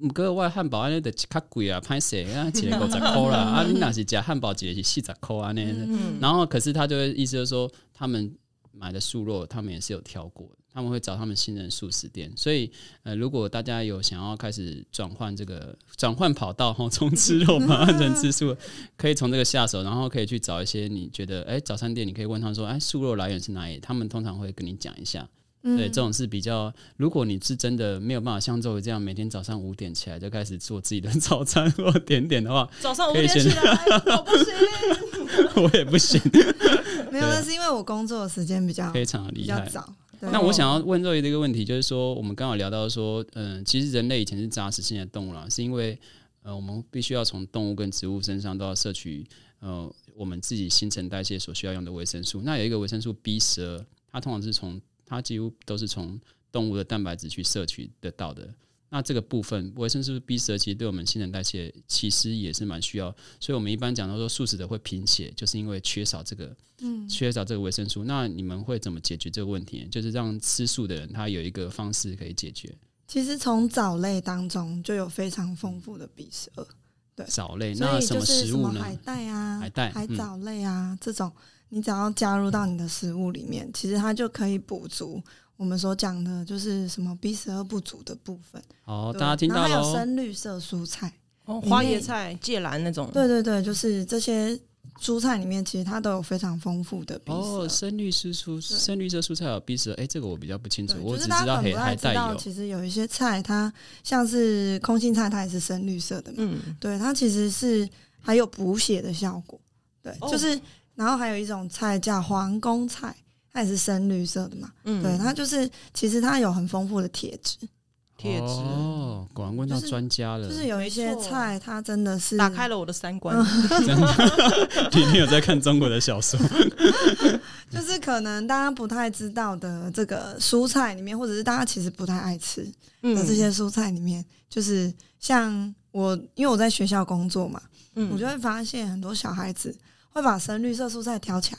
唔个外汉堡安尼得较贵啊，歹势啊，[laughs] 一个五十块啦。啊，你若是食汉堡，一个是四十块安尼。嗯，然后，可是他就会意思就是说，他们买的素肉，他们也是有挑过的，他们会找他们信任素食店。所以，呃，如果大家有想要开始转换这个转换跑道，哈，从吃肉嘛 [laughs] 换成吃素，可以从这个下手，然后可以去找一些你觉得，哎，早餐店你可以问他说，哎，素肉来源是哪里？他们通常会跟你讲一下。对，这种是比较，如果你是真的没有办法像周围这样每天早上五点起来就开始做自己的早餐或点点的话，[laughs] 早上五点起来，我不行。[laughs] 我也不行，没有，对那是因为我工作的时间比较非常的比厉害。较早。那我想要问肉爷的一个问题，就是说，我们刚好聊到说，嗯、其实人类以前是杂食性的动物啦，是因为呃，我们必须要从动物跟植物身上都要摄取呃我们自己新陈代谢所需要用的维生素。那有一个维生素 B 十二，它通常是从它几乎都是从动物的蛋白质去摄取得到的。那这个部分维生素 B 十二其实对我们新陈代谢其实也是蛮需要，所以我们一般讲到说素食者会贫血，就是因为缺少这个嗯，缺少这个维生素，那你们会怎么解决这个问题？就是让吃素的人他有一个方式可以解决。其实从藻类当中就有非常丰富的 B 十二。对藻类，那什么就是食物呢？什么海带啊、海带海藻类啊、这种，你只要加入到你的食物里面，其实它就可以补足我们所讲的，就是什么 B 十二不足的部分。哦，大家听到然后还有。深绿色蔬菜，哦花椰菜、芥蓝那种，对对对，就是这些蔬菜里面，其实它都有非常丰富的 B 十哦，二。深绿色蔬深绿色蔬菜有 B 十二，哎，这个我比较不清楚，我只知道海可能不太知道，海带有。其实有一些菜，它像是空心菜，它也是深绿色的嘛。嗯，对，它其实是还有补血的效果。对，哦就是然后还有一种菜叫皇宫菜，它也是深绿色的嘛。嗯。对，它就是其实它有很丰富的铁质，铁质哦，果然问到专家了，就是有一些菜它真的是打开了我的三观。[laughs] 今天有在看中国的小说，[laughs] 就是可能大家不太知道的这个蔬菜里面，或者是大家其实不太爱吃嗯。的这些蔬菜里面，就是像我因为我在学校工作嘛，嗯。我就会发现很多小孩子会把深绿色蔬菜挑起来，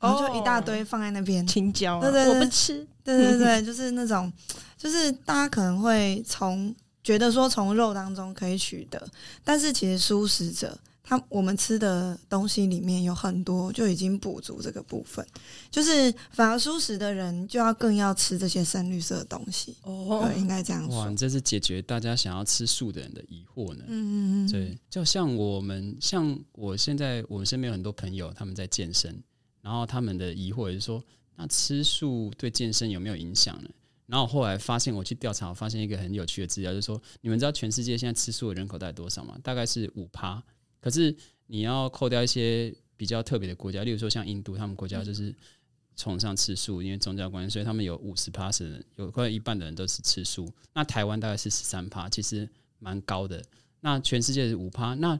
然后就一大堆放在那边。青椒啊，对对对我不吃。对对对，就是那种，就是大家可能会从觉得说从肉当中可以取得，但是其实素食者他我们吃的东西里面有很多就已经补足这个部分，就是反而素食的人就要更要吃这些深绿色的东西，哦对，应该这样哇，说。你这是解决大家想要吃素的人的疑惑呢。嗯嗯嗯，对，就像我们，像我现在，我们身边有很多朋友，他们在健身，然后他们的疑惑也是说，那吃素对健身有没有影响呢？然后后来发现，我去调查，我发现一个很有趣的资料，就是说，你们知道全世界现在吃素的人口大概多少吗？大概是五趴。可是你要扣掉一些比较特别的国家，例如说像印度，他们国家就是崇尚吃素，因为宗教关系，所以他们有五十趴是人，有快一半的人都是吃素。那台湾大概是十三趴，其实蛮高的。那全世界是五趴，那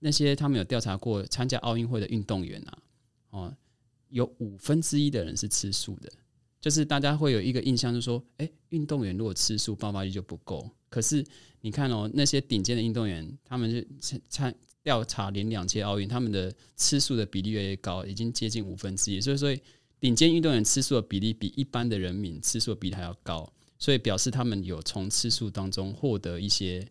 那些他们有调查过参加奥运会的运动员啊，哦，有五分之一的人是吃素的。就是大家会有一个印象，就是说，哎，运动员如果吃素，爆发力就不够。可是你看哦，那些顶尖的运动员，他们是参调查连两届奥运，他们的吃素的比例越来越高，已经接近五分之一。所以说，顶尖运动员吃素的比例比一般的人民吃素的比例还要高。所以表示他们有从吃素当中获得一些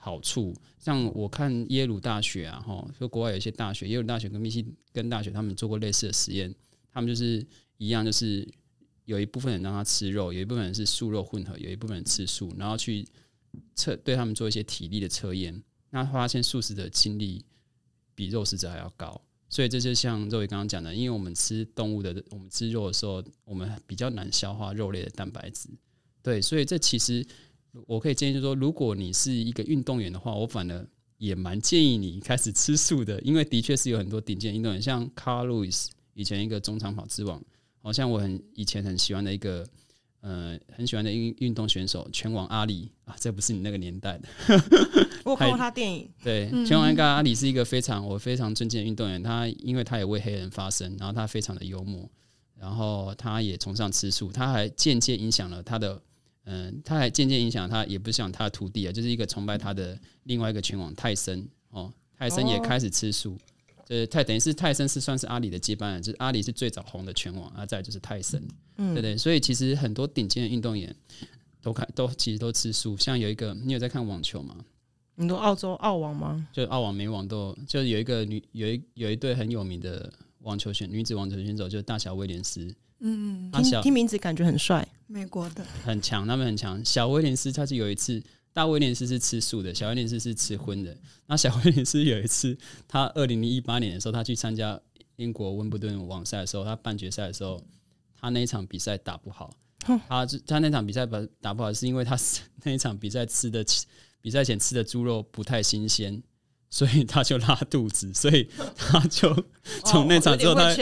好处。像我看耶鲁大学啊，哈，就国外有一些大学，耶鲁大学跟密西根大学，他们做过类似的实验，他们就是一样，就是。有一部分人让他吃肉，有一部分人是素肉混合，有一部分人吃素，然后去测对他们做一些体力的测验，那发现素食者精力比肉食者还要高。所以这就像肉伟刚刚讲的，因为我们吃动物的，我们吃肉的时候，我们比较难消化肉类的蛋白质。对，所以这其实我可以建议，就是说，如果你是一个运动员的话，我反而也蛮建议你开始吃素的，因为的确是有很多顶尖运动员，像 Carl Lewis 以前一个中长跑之王。好像我很以前很喜欢的一个，呃，很喜欢的运运动选手，拳王阿里啊，这不是你那个年代的。我 [laughs] 看过他电影。对，拳王跟阿里是一个非常我非常尊敬的运动员。他因为他也为黑人发声，然后他非常的幽默，然后他也崇尚吃素，他还间接影响了他的，嗯，他还渐渐影响他，也不是讲他的徒弟啊，就是一个崇拜他的另外一个拳王泰森哦，泰森也开始吃素。呃，泰等于是泰森是算是阿里的接班人，就是阿里是最早红的拳王，啊，再就是泰森，对不对？所以其实很多顶尖的运动员都看都其实都吃素，像有一个你有在看网球吗？你说澳洲澳网吗？就澳网、美网都，就有一个女有一有一对很有名的网球选女子网球选手，就是大小威廉斯。嗯，听听名字感觉很帅，美国的很强，他们很强。小威廉斯他是有一次。大威廉斯是吃素的，小威廉斯是吃荤的。那小威廉斯有一次，他二零零一八年的时候，他去参加英国温布顿网赛的时候，他半决赛的时候，他那一场比赛打不好。他他那场比赛打打不好，是因为他 [laughs] 那一场比赛吃的比赛前吃的猪肉不太新鲜。所以他就拉肚子，所以他就 [laughs] 从那场之后，他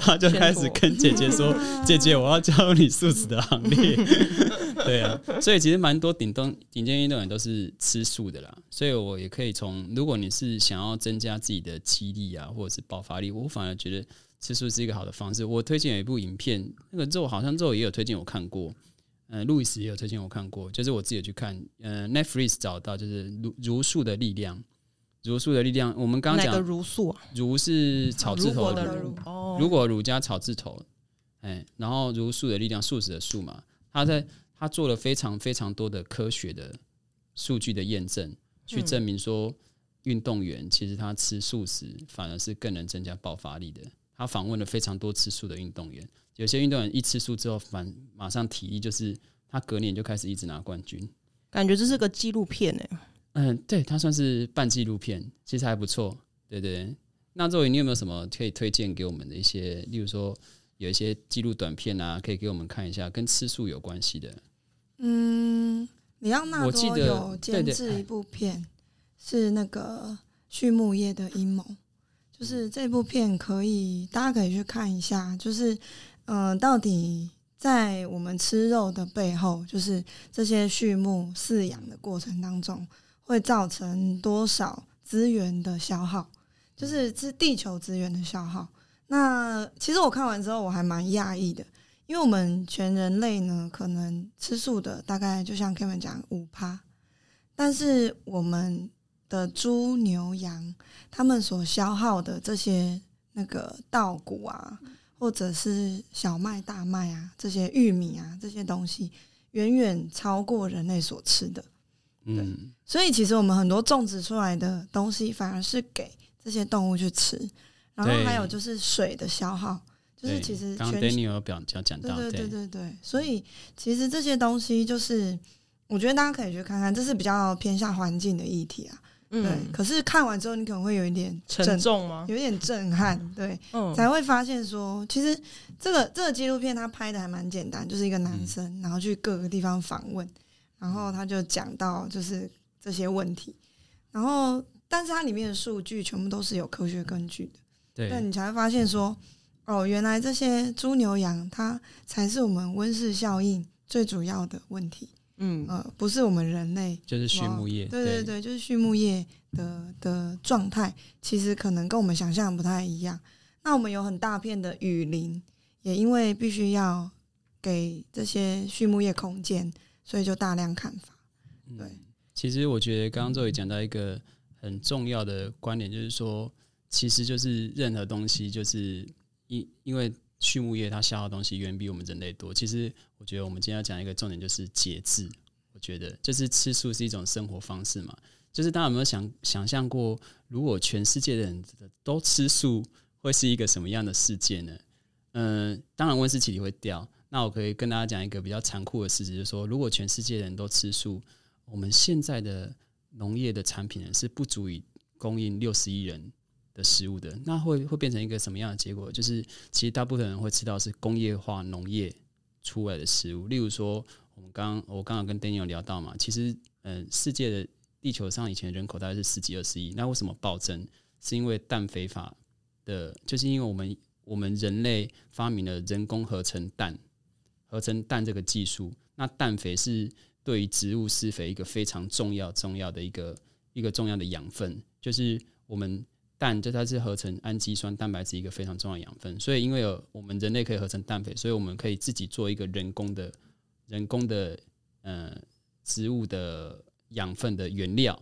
他就开始跟姐姐说：[laughs] “姐姐，我要加入你素食的行列。[laughs] ”对啊，所以其实蛮多顶端顶尖运动员都是吃素的啦。所以我也可以从，如果你是想要增加自己的肌力啊，或者是爆发力，我反而觉得吃素是一个好的方式。我推荐有一部影片，那个肉好像肉也有推荐我看过，嗯，路易斯也有推荐我看过，就是我自己去看，嗯，Netflix 找到就是如如素的力量。茹素的力量，我们刚刚讲茹素啊，茹是草字头的茹，如果儒家草字头，哎，然后茹素的力量，素食的素嘛，他在他做了非常非常多的科学的数据的验证，去证明说运动员其实他吃素食反而是更能增加爆发力的。他访问了非常多吃素的运动员，有些运动员一吃素之后，反马上体力就是他隔年就开始一直拿冠军，感觉这是个纪录片哎。嗯，对，它算是半纪录片，其实还不错。对对，那作为你有没有什么可以推荐给我们的一些，例如说有一些记录短片啊，可以给我们看一下，跟吃素有关系的？嗯，李奥纳多有监制一部片，是那个畜牧业的阴谋，就是这部片可以大家可以去看一下，就是嗯，到底。在我们吃肉的背后，就是这些畜牧饲养的过程当中，会造成多少资源的消耗？就是是地球资源的消耗。那其实我看完之后，我还蛮讶异的，因为我们全人类呢，可能吃素的大概就像 Kevin 讲五趴，但是我们的猪牛羊，他们所消耗的这些那个稻谷啊。或者是小麦、大麦啊，这些玉米啊，这些东西远远超过人类所吃的。嗯，所以其实我们很多种植出来的东西，反而是给这些动物去吃。然后还有就是水的消耗，就是其实刚 Daniel 有表讲到，对对对。对对。所以其实这些东西，就是我觉得大家可以去看看，这是比较偏向环境的议题啊。对，可是看完之后，你可能会有一点沉重吗？有点震撼，对，才会发现说，其实这个这个纪录片他拍的还蛮简单，就是一个男生，然后去各个地方访问，然后他就讲到就是这些问题，然后但是它里面的数据全部都是有科学根据的，对，那你才会发现说，哦，原来这些猪牛羊它才是我们温室效应最主要的问题。嗯呃，不是我们人类，就是畜牧业，对对对，就是畜牧业的的状态，其实可能跟我们想象不太一样。那我们有很大片的雨林，也因为必须要给这些畜牧业空间，所以就大量砍伐。对，其实我觉得刚刚周宇讲到一个很重要的观点，就是说，其实就是任何东西，就是因因为畜牧业它消耗东西远比我们人类多。其实我觉得我们今天要讲一个重点就是节制。我觉得就是吃素是一种生活方式嘛。就是大家有没有想想象过，如果全世界的人都吃素，会是一个什么样的世界呢？嗯，当然温室气体会掉。那我可以跟大家讲一个比较残酷的事实，就是说，如果全世界人都吃素，我们现在的农业的产品是不足以供应六十亿人的食物的。那会会变成一个什么样的结果？就是其实大部分人会吃到是工业化农业出来的食物。例如说，我们刚我刚刚跟 Daniel 聊到嘛，其实嗯，世界的地球上以前人口大概是十几二十亿，那为什么暴增？是因为氮肥法的，就是因为我们我们人类发明了人工合成氮。合成氮这个技术，那氮肥是对于植物施肥一个非常重要、重要的一个一个重要的养分，就是我们氮，就它是合成氨基酸蛋白质一个非常重要的养分。所以，因为有我们人类可以合成氮肥，所以我们可以自己做一个人工的、人工的呃植物的养分的原料，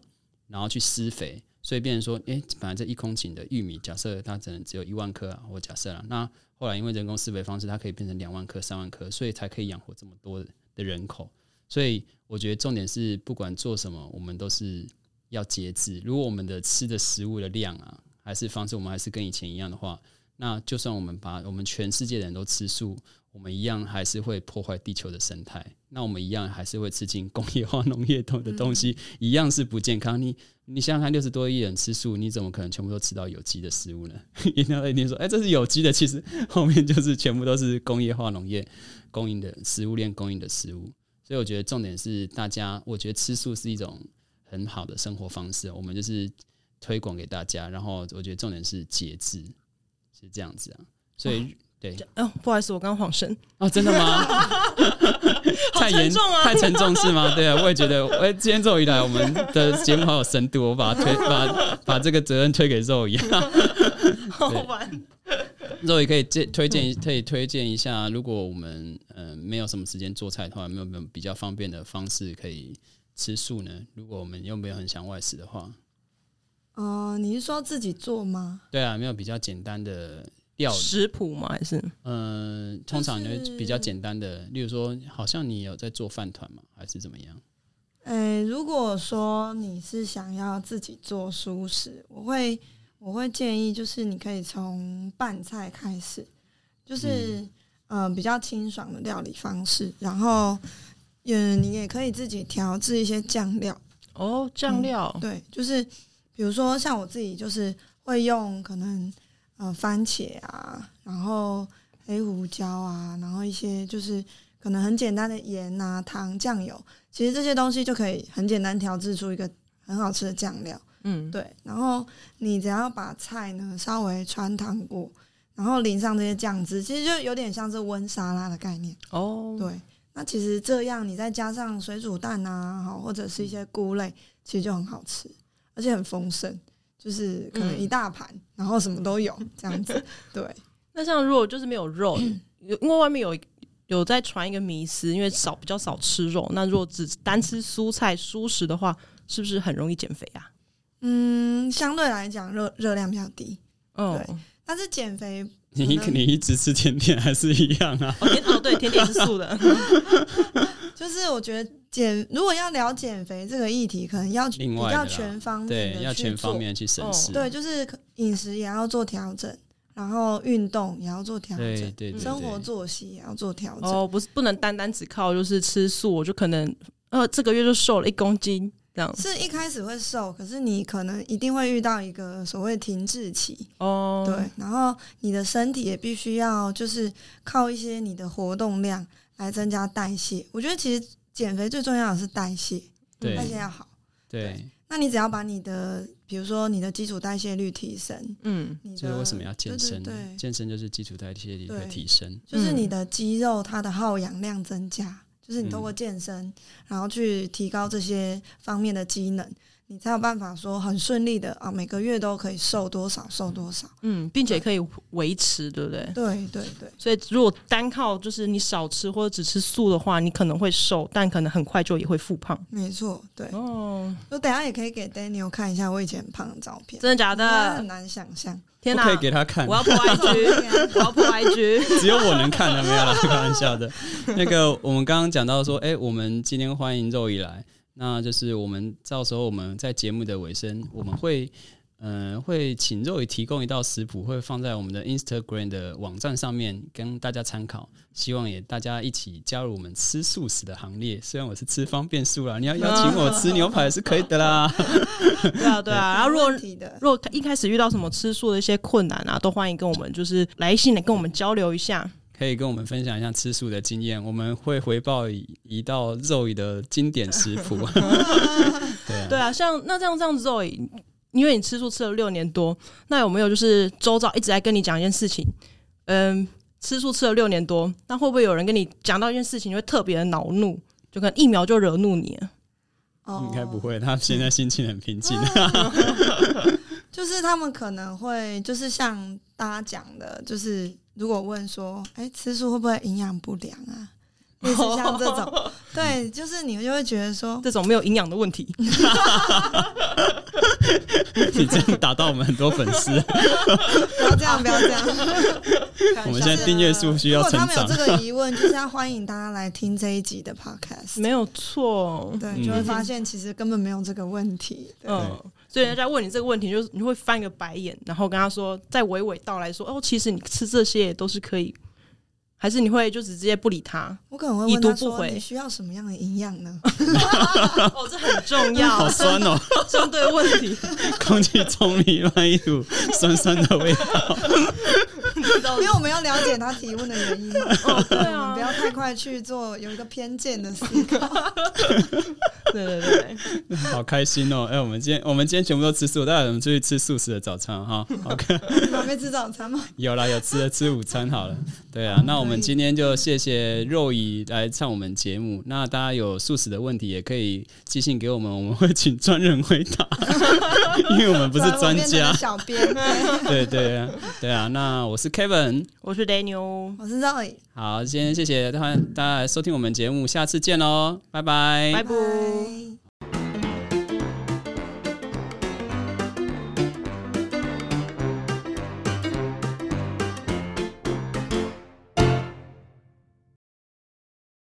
然后去施肥。所以，变成说，哎，本来这一公顷的玉米，假设它只能只有一万颗啊，我假设了那。后来因为人工施肥方式，它可以变成两万颗、三万颗，所以才可以养活这么多的人口。所以我觉得重点是，不管做什么，我们都是要节制。如果我们的吃的食物的量啊，还是方式，我们还是跟以前一样的话，那就算我们把我们全世界的人都吃素。我们一样还是会破坏地球的生态，那我们一样还是会吃进工业化农业等的东西，一样是不健康。你你想想看，六十多亿人吃素，你怎么可能全部都吃到有机的食物呢？[laughs] 一定要一定说，哎，这是有机的，其实后面就是全部都是工业化农业供应的食物链供应的食物。所以我觉得重点是大家，我觉得吃素是一种很好的生活方式，我们就是推广给大家。然后我觉得重点是节制，是这样子啊，所以。对，哦，不好意思，我刚刚晃神哦，真的吗？[laughs] 太严重啊，太沉重是吗？对啊，我也觉得，哎，今天肉一来，我们的节目好有深度，我把它推，[laughs] 把把这个责任推给肉一，[laughs] 好玩。肉也可以介推荐，可以推荐一下，如果我们嗯没有什么时间做菜的话，没有没有比较方便的方式可以吃素呢？如果我们又没有很想外食的话，哦，你是说自己做吗？对啊，没有比较简单的。食谱吗？还是嗯，通常就比较简单的，例如说，好像你有在做饭团吗？还是怎么样？呃，如果说你是想要自己做熟食，我会我会建议，就是你可以从拌菜开始，就是嗯比较清爽的料理方式，然后嗯你也可以自己调制一些酱料哦，酱料对，就是比如说像我自己就是会用可能。呃，番茄啊，然后黑胡椒啊，然后一些就是可能很简单的盐啊、糖、酱油，其实这些东西就可以很简单调制出一个很好吃的酱料。嗯，对。然后你只要把菜呢稍微穿烫过，然后淋上这些酱汁，其实就有点像是温沙拉的概念。哦，对。那其实这样你再加上水煮蛋啊，好或者是一些菇类，其实就很好吃，而且很丰盛。就是可能一大盘，然后什么都有这样子。[laughs] 对，那像如果就是没有肉，因为外面有有在传一个迷思，因为少比较少吃肉，那如果只单吃蔬菜蔬食的话，是不是很容易减肥啊？嗯，相对来讲热热量比较低。哦，但是减肥，你你一直吃甜点还是一样啊？哦，对，甜点是素的。[laughs] 就是我觉得减如果要聊减肥这个议题，可能要比较全方面对，要全方面去审视。对，就是饮食也要做调整，然后运动也要做调整，对，生活作息也要做调整。哦，不是不能单单只靠就是吃素，我就可能呃这个月就瘦了一公斤这样。是一开始会瘦，可是你可能一定会遇到一个所谓停滞期哦。对，然后你的身体也必须要就是靠一些你的活动量。来增加代谢，我觉得其实减肥最重要的是代谢，代谢要好。对，那你只要把你的，比如说你的基础代谢率提升，嗯，所以为什么要健身？对，健身就是基础代谢率的提升，就是你的肌肉它的耗氧量增加，就是你通过健身，然后去提高这些方面的机能，你才有办法说很顺利的啊，每个月都可以瘦多少瘦多少。嗯，并且可以维持，对不对？对对对，所以如果单靠就是你少吃或者只吃素的话，你可能会瘦，但可能很快就也会复胖。没错，对。哦，我等下也可以给 Daniel 看一下我以前很胖的照片，真的假的很？难想象。天哪！可以给他看我，要破 IG，我要破 IG。[laughs] [laughs] 只有我能看的，没有啦，开玩笑的。那个我们刚刚讲到说，哎、我们今天欢迎肉姨来，那就是我们到时候我们在节目的尾声，我们会。嗯，会请肉宇提供一道食谱，会放在我们的 Instagram 的网站上面跟大家参考。希望也大家一起加入我们吃素食的行列。虽然我是吃方便素啦，你要邀请我吃 [laughs] 牛排是可以的啦。对啊，对啊。然后如果没问题的，如果一开始遇到什么吃素的一些困难啊，都欢迎跟我们就是来信来跟我们交流一下。可以跟我们分享一下吃素的经验，我们会回报一一道肉姨的经典食谱。[laughs] [laughs] 对啊，对啊，像那这样这样子之后，因为你吃素吃了六年多，那有没有就是周遭一直在跟你讲一件事情？嗯，吃素吃了六年多，那会不会有人跟你讲到一件事情，就会特别的恼怒，就可能一秒就惹怒你了？哦应该不会，他现在心情很平静。[laughs] 就是他们可能会，就是像大家讲的，就是如果问说，哎、吃素会不会营养不良啊？类似像这种，[laughs] 对，就是你就会觉得说，这种没有营养的问题，[laughs] 你这样打到我们很多粉丝，不要这样，不要这样。[laughs] 我们现在订阅数需要成长如果他们有这。个疑问，就是要欢迎大家来听这一集的 podcast。没有错。对，嗯就会发现其实根本没有这个问题。对嗯，所以人家问你这个问题，就是你会翻一个白眼，然后跟他说，再娓娓道来说，哦，其实你吃这些也都是可以，还是你会就直接不理他？我可能会已问他说：“读不回你需要什么样的营养呢 [laughs] [laughs] 哦，这很重要好，酸哦，[laughs] 针对问题。空气中弥漫一股酸酸的味道。？”因为我们要了解他提问的原因。[laughs] 哦，对我们啊不，要太快去做有一个偏见的思考。对 [laughs] 对对，[laughs] 好开心哦！哎、我们今天我们今天全部都吃素，待会我们出去吃素食的早餐哈。OK，你们还没吃早餐吗？有啦，有吃了吃午餐好了。对啊，那我们今天就谢谢肉姨来上我们节目。那大家有素食的问题也可以寄信给我们，我们会请专人回答，因为我们不是专家。小编。对对对啊，对啊。那我是 Kevin，我是 Daniel，我是 Zoe，好，今天谢谢大家大家来收听我们节目，下次见喽，拜拜，拜拜。拜。